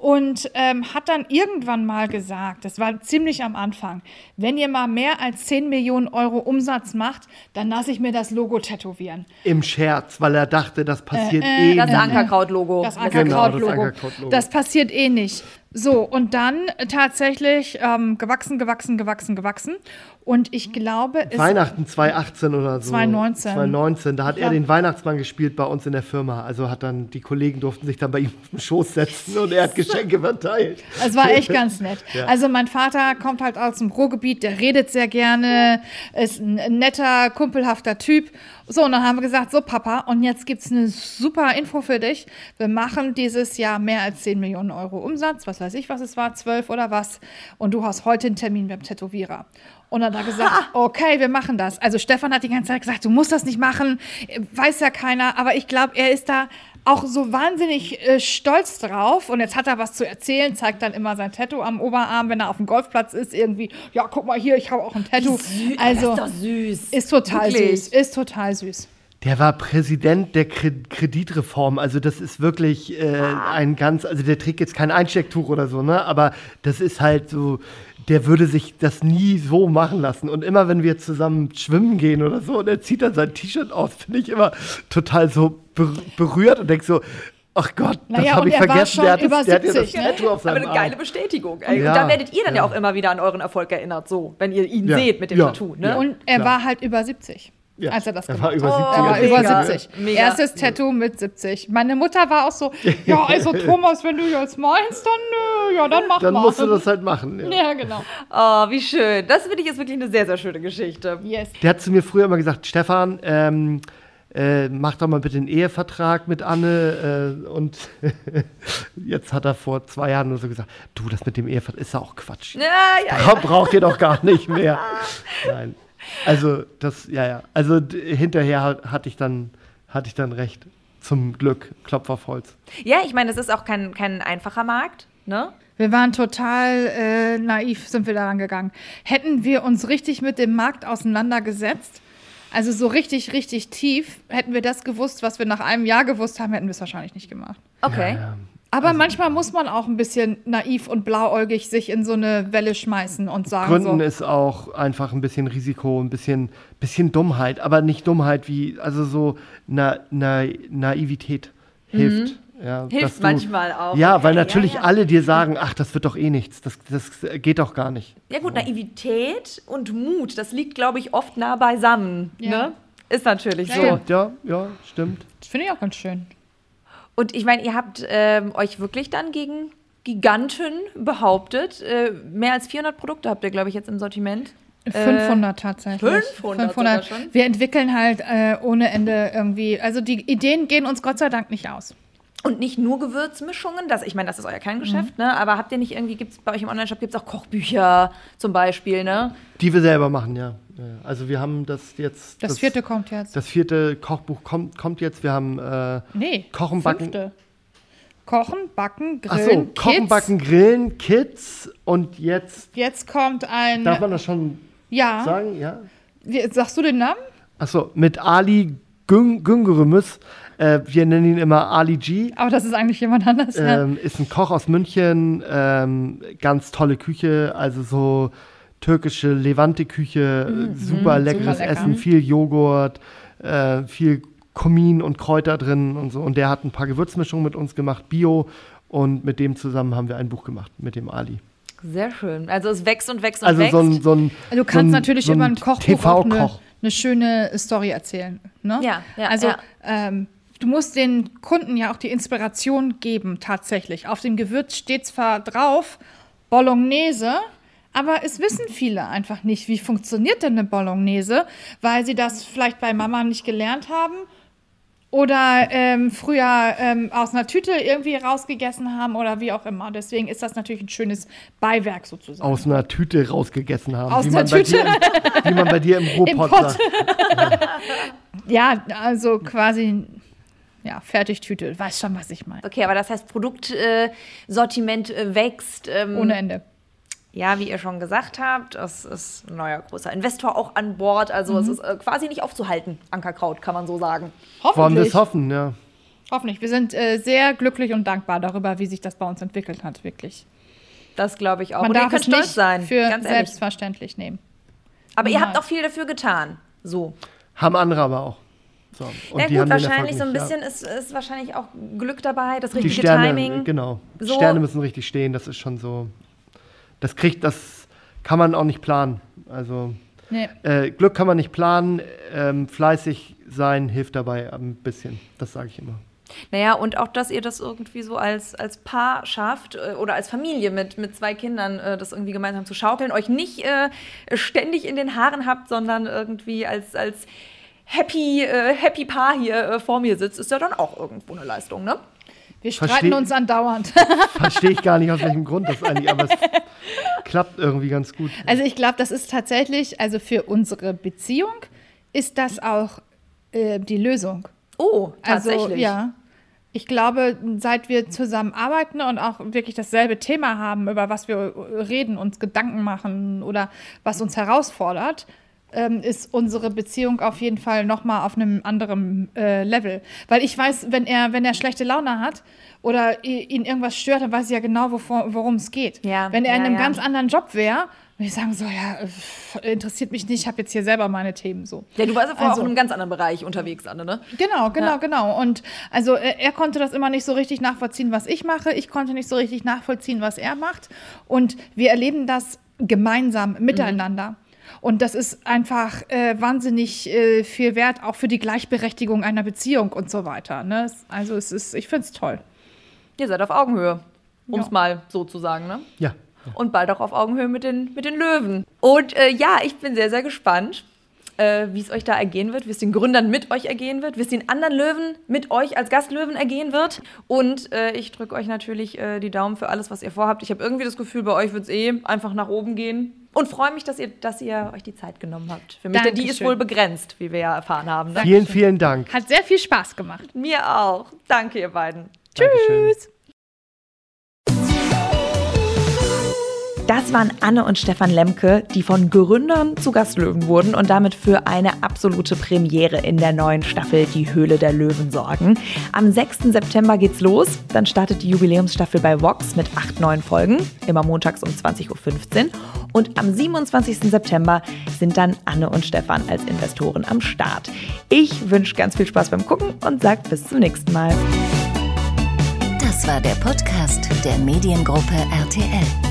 und ähm, hat dann irgendwann mal gesagt, das war ziemlich am Anfang, wenn ihr mal mehr als 10 Millionen Euro Umsatz macht, dann lasse ich mir das Logo tätowieren. Im Scherz, weil er dachte, das passiert äh, eh Das nie. Ankerkraut-Logo. Das Genau, das Ankerkraut-Logo. Ankerkraut-Logo. das passiert eh nicht. So, und dann äh, tatsächlich ähm, gewachsen, gewachsen, gewachsen, gewachsen. Und ich glaube, es Weihnachten 2018 oder so. 2019. 2019. Da hat Ja. er den Weihnachtsmann gespielt bei uns in der Firma. Also hat dann, die Kollegen durften sich dann bei ihm auf den Schoß setzen und er hat Geschenke verteilt. Es war echt <laughs> ganz nett. Ja. Also mein Vater kommt halt aus dem Ruhrgebiet, der redet sehr gerne, ist ein netter, kumpelhafter Typ. So, und dann haben wir gesagt, so Papa, und jetzt gibt es eine super Info für dich. Wir machen dieses Jahr mehr als 10 Millionen Euro Umsatz, was weiß ich, was es war, 12 oder was. Und du hast heute einen Termin beim Tätowierer. Und dann hat er gesagt, okay, wir machen das. Also Stefan hat die ganze Zeit gesagt, du musst das nicht machen, weiß ja keiner, aber ich glaube, er ist da auch so wahnsinnig äh, stolz drauf und jetzt hat er was zu erzählen, zeigt dann immer sein Tattoo am Oberarm, wenn er auf dem Golfplatz ist, irgendwie, ja, guck mal hier, ich habe auch ein Tattoo. Also das ist doch süß. ist total Wirklich. süß, ist total süß. Der war Präsident der Kre Kreditreform. Also das ist wirklich äh, ein ganz, also der trägt jetzt kein Einstecktuch oder so, ne? Aber das ist halt so, der würde sich das nie so machen lassen. Und immer wenn wir zusammen schwimmen gehen oder so, und er zieht dann sein T-Shirt aus, finde ich immer total so ber berührt und denk so, ach Gott, das Naja, habe und ich er vergessen. schon Der hat, über das, der hat ja das 70, ne? Auf Aber seinem eine geile. Bestätigung. Ey. Ja, Und da werdet ihr dann ja. ja. auch immer wieder an euren Erfolg erinnert, so, wenn ihr ihn Ja. seht mit dem Ja. Tattoo. Ne? Ja. Und er war halt über 70. Ja, Als er das er gemacht war über hat. 70. Er war Oh, über mega. 70. Mega. Erstes Tattoo mit 70. Meine Mutter war auch so, ja, <laughs> also Thomas, wenn du jetzt meinst, dann, äh, ja, dann mach Dann mal. musst du das halt machen. Ja. ja, genau. Oh, wie schön. Das finde ich jetzt wirklich eine sehr, sehr schöne Geschichte. Yes. Der hat zu mir früher immer gesagt, Stefan, ähm, äh, mach doch mal bitte einen Ehevertrag mit Anne. Äh, und <laughs> jetzt hat er vor zwei Jahren nur so gesagt, du, das mit dem Ehevertrag ist ja auch Quatsch. Ja, ja, Bra braucht ihr doch gar nicht mehr. <laughs> Nein. Also, das, ja, ja. Also hinterher hat- hatte ich dann, hatte ich dann recht. Zum Glück, Klopf auf Holz. ja, ich meine, das ist auch kein, kein einfacher Markt. Ne? Wir waren total äh, naiv, sind wir daran gegangen. Hätten wir uns richtig mit dem Markt auseinandergesetzt, also so richtig, richtig tief, hätten wir das gewusst, was wir nach einem Jahr gewusst haben, hätten wir es wahrscheinlich nicht gemacht. Okay. Aber manchmal muss man auch ein bisschen naiv und blauäugig sich in so eine Welle schmeißen und sagen Gründen so, ist auch einfach ein bisschen Risiko, ein bisschen, bisschen Dummheit, aber nicht Dummheit wie, also so Na Na Naivität hilft. Ja, Hilft du- manchmal auch. Ja, weil Ja, natürlich ja. alle dir sagen, ach, das wird doch eh nichts. Das, das geht doch gar nicht. Ja gut, Naivität und Mut, das liegt, glaube ich, oft nah beisammen. Ja. Ne? Ist natürlich Ja, so. ja. Ja, ja, stimmt. Das finde ich auch ganz schön. Und ich meine, ihr habt ähm, euch wirklich dann gegen Giganten behauptet. Äh, mehr als 400 Produkte habt ihr, glaube ich, jetzt im Sortiment. 500 tatsächlich. 500 sogar schon? Wir entwickeln halt äh, ohne Ende irgendwie, also die Ideen gehen uns Gott sei Dank nicht aus. Und nicht nur Gewürzmischungen, das, ich meine, das ist euer Kerngeschäft, Mhm. ne? aber habt ihr nicht irgendwie, gibt es bei euch im Onlineshop gibt es auch Kochbücher zum Beispiel, ne? Die wir selber machen, ja. Also wir haben das jetzt. Das, vierte kommt jetzt. Das vierte Kochbuch kommt, kommt jetzt. Wir haben äh, nee. Kochen, Backen. fünfte. Kochen, Backen, Ach Grillen, so, Kochen, Kids. Backen, Grillen, Kids und jetzt Jetzt kommt ein. darf man das schon ja. sagen, ja. Wie, sagst du den Namen? Achso, mit Ali Gün Güngerümüs. Äh, wir nennen ihn immer Ali G. Aber das ist eigentlich jemand anders. ja. Ähm, ist ein Koch aus München, ähm, ganz tolle Küche, also so türkische Levante-Küche, äh, super leckeres lecker. Essen, viel Joghurt, äh, viel Kumin und Kräuter drin und so. Und der hat ein paar Gewürzmischungen mit uns gemacht, Bio. Und mit dem zusammen haben wir ein Buch gemacht, mit dem Ali. Sehr schön. Also es wächst und wächst und Also wächst. so ein, so ein Also du so kannst ein, natürlich so über ein ein Kochbuch auch eine, TV-Koch. eine schöne Story erzählen. Ne? Ja, ja, Also ja. Ähm, du musst den Kunden ja auch die Inspiration geben, tatsächlich. Auf dem Gewürz steht zwar drauf Bolognese, aber es wissen viele einfach nicht, wie funktioniert denn eine Bolognese, weil sie das vielleicht bei Mama nicht gelernt haben oder ähm, früher ähm, aus einer Tüte irgendwie rausgegessen haben oder wie auch immer. Deswegen ist das natürlich ein schönes Beiwerk sozusagen. aus einer Tüte rausgegessen haben. Aus wie, einer man bei Tüte. Dir im, wie man bei dir im <laughs> Ruhrpott Pott. sagt. <laughs> Ja, also quasi, ja, Fertigtüte. Weiß schon, was ich meine. Okay, aber das heißt, Produktsortiment äh, Sortiment, äh, wächst. Ähm, Ohne Ende. Ja, wie ihr schon gesagt habt, es ist ein neuer großer Investor auch an Bord. Also es ist äh, quasi nicht aufzuhalten, Ankerkraut, kann man so sagen. Wollen wir Hoffentlich. es hoffen, ja. Hoffentlich. Wir sind äh, sehr glücklich und dankbar darüber, wie sich das bei uns entwickelt hat, wirklich. Das glaube ich auch. Man Und darf es stolz nicht sein, für selbstverständlich nehmen. Aber ihr habt niemals. auch viel dafür getan. So. Haben andere aber auch. So. Und Ja die gut, wahrscheinlich so ein nicht, ja. bisschen ist, ist wahrscheinlich auch Glück dabei, das richtige Sterne, Timing. genau. So. Sterne müssen richtig stehen, das ist schon so. Das kriegt, das kann man auch nicht planen. Also Nee. äh, Glück kann man nicht planen, ähm, fleißig sein hilft dabei ein bisschen. Das sage ich immer. Naja, und auch, dass ihr das irgendwie so als, als Paar schafft äh, oder als Familie mit, mit zwei Kindern, äh, das irgendwie gemeinsam zu schaukeln, euch nicht äh, ständig in den Haaren habt, sondern irgendwie als, als happy, äh, happy Paar hier äh, vor mir sitzt, ist ja dann auch irgendwo eine Leistung, ne? Wir streiten Versteh- uns andauernd. <laughs> Verstehe ich gar nicht, aus welchem Grund das eigentlich, aber es klappt irgendwie ganz gut. Also ich glaube, das ist tatsächlich, also für unsere Beziehung ist das auch äh, die Lösung. Oh, Also tatsächlich. ja. Ich glaube, seit wir zusammen arbeiten und auch wirklich dasselbe Thema haben, über was wir reden, uns Gedanken machen oder was uns herausfordert, ähm, ist unsere Beziehung auf jeden Fall noch mal auf einem anderen äh, Level. Weil ich weiß, wenn er, wenn er schlechte Laune hat oder ihn irgendwas stört, dann weiß ich ja genau, worum es geht. Ja, wenn er in ja, einem ja. ganz anderen Job wäre, würde ich sagen, so, ja, äh, interessiert mich nicht, ich habe jetzt hier selber meine Themen so. Ja, du warst ja vorher Also- auch in einem ganz anderen Bereich unterwegs, Anne, ne? Genau, genau, Ja. genau. Und also er, er konnte das immer nicht so richtig nachvollziehen, was ich mache. Ich konnte nicht so richtig nachvollziehen, was er macht. Und wir erleben das gemeinsam miteinander. Und das ist einfach äh, wahnsinnig äh, viel wert, auch für die Gleichberechtigung einer Beziehung und so weiter. Ne? Also es ist, ich finde es toll. Ihr seid auf Augenhöhe, um es Ja. mal so zu sagen, ne? Ja. und bald auch auf Augenhöhe mit den, mit den Löwen. Und äh, ja, ich bin sehr, sehr gespannt, äh, wie es euch da ergehen wird, wie es den Gründern mit euch ergehen wird, wie es den anderen Löwen mit euch als Gastlöwen ergehen wird. Und äh, ich drücke euch natürlich äh, die Daumen für alles, was ihr vorhabt. Ich habe irgendwie das Gefühl, bei euch wird es eh einfach nach oben gehen. Und freue mich, dass ihr, dass ihr euch die Zeit genommen habt. Für mich, denn die ist wohl begrenzt, wie wir ja erfahren haben. Ne? Vielen, vielen Dank. Hat sehr viel Spaß gemacht. Mir auch. Danke, ihr beiden. Dankeschön. Das waren Anne und Stefan Lemke, die von Gründern zu Gastlöwen wurden und damit für eine absolute Premiere in der neuen Staffel Die Höhle der Löwen sorgen. Am 6. September geht's los. Dann startet die Jubiläumsstaffel bei Vox mit acht neuen Folgen, immer montags um 20.15 Uhr. Und am 27. September sind dann Anne und Stefan als Investoren am Start. Ich wünsche ganz viel Spaß beim Gucken und sage bis zum nächsten Mal. Das war der Podcast der Mediengruppe RTL.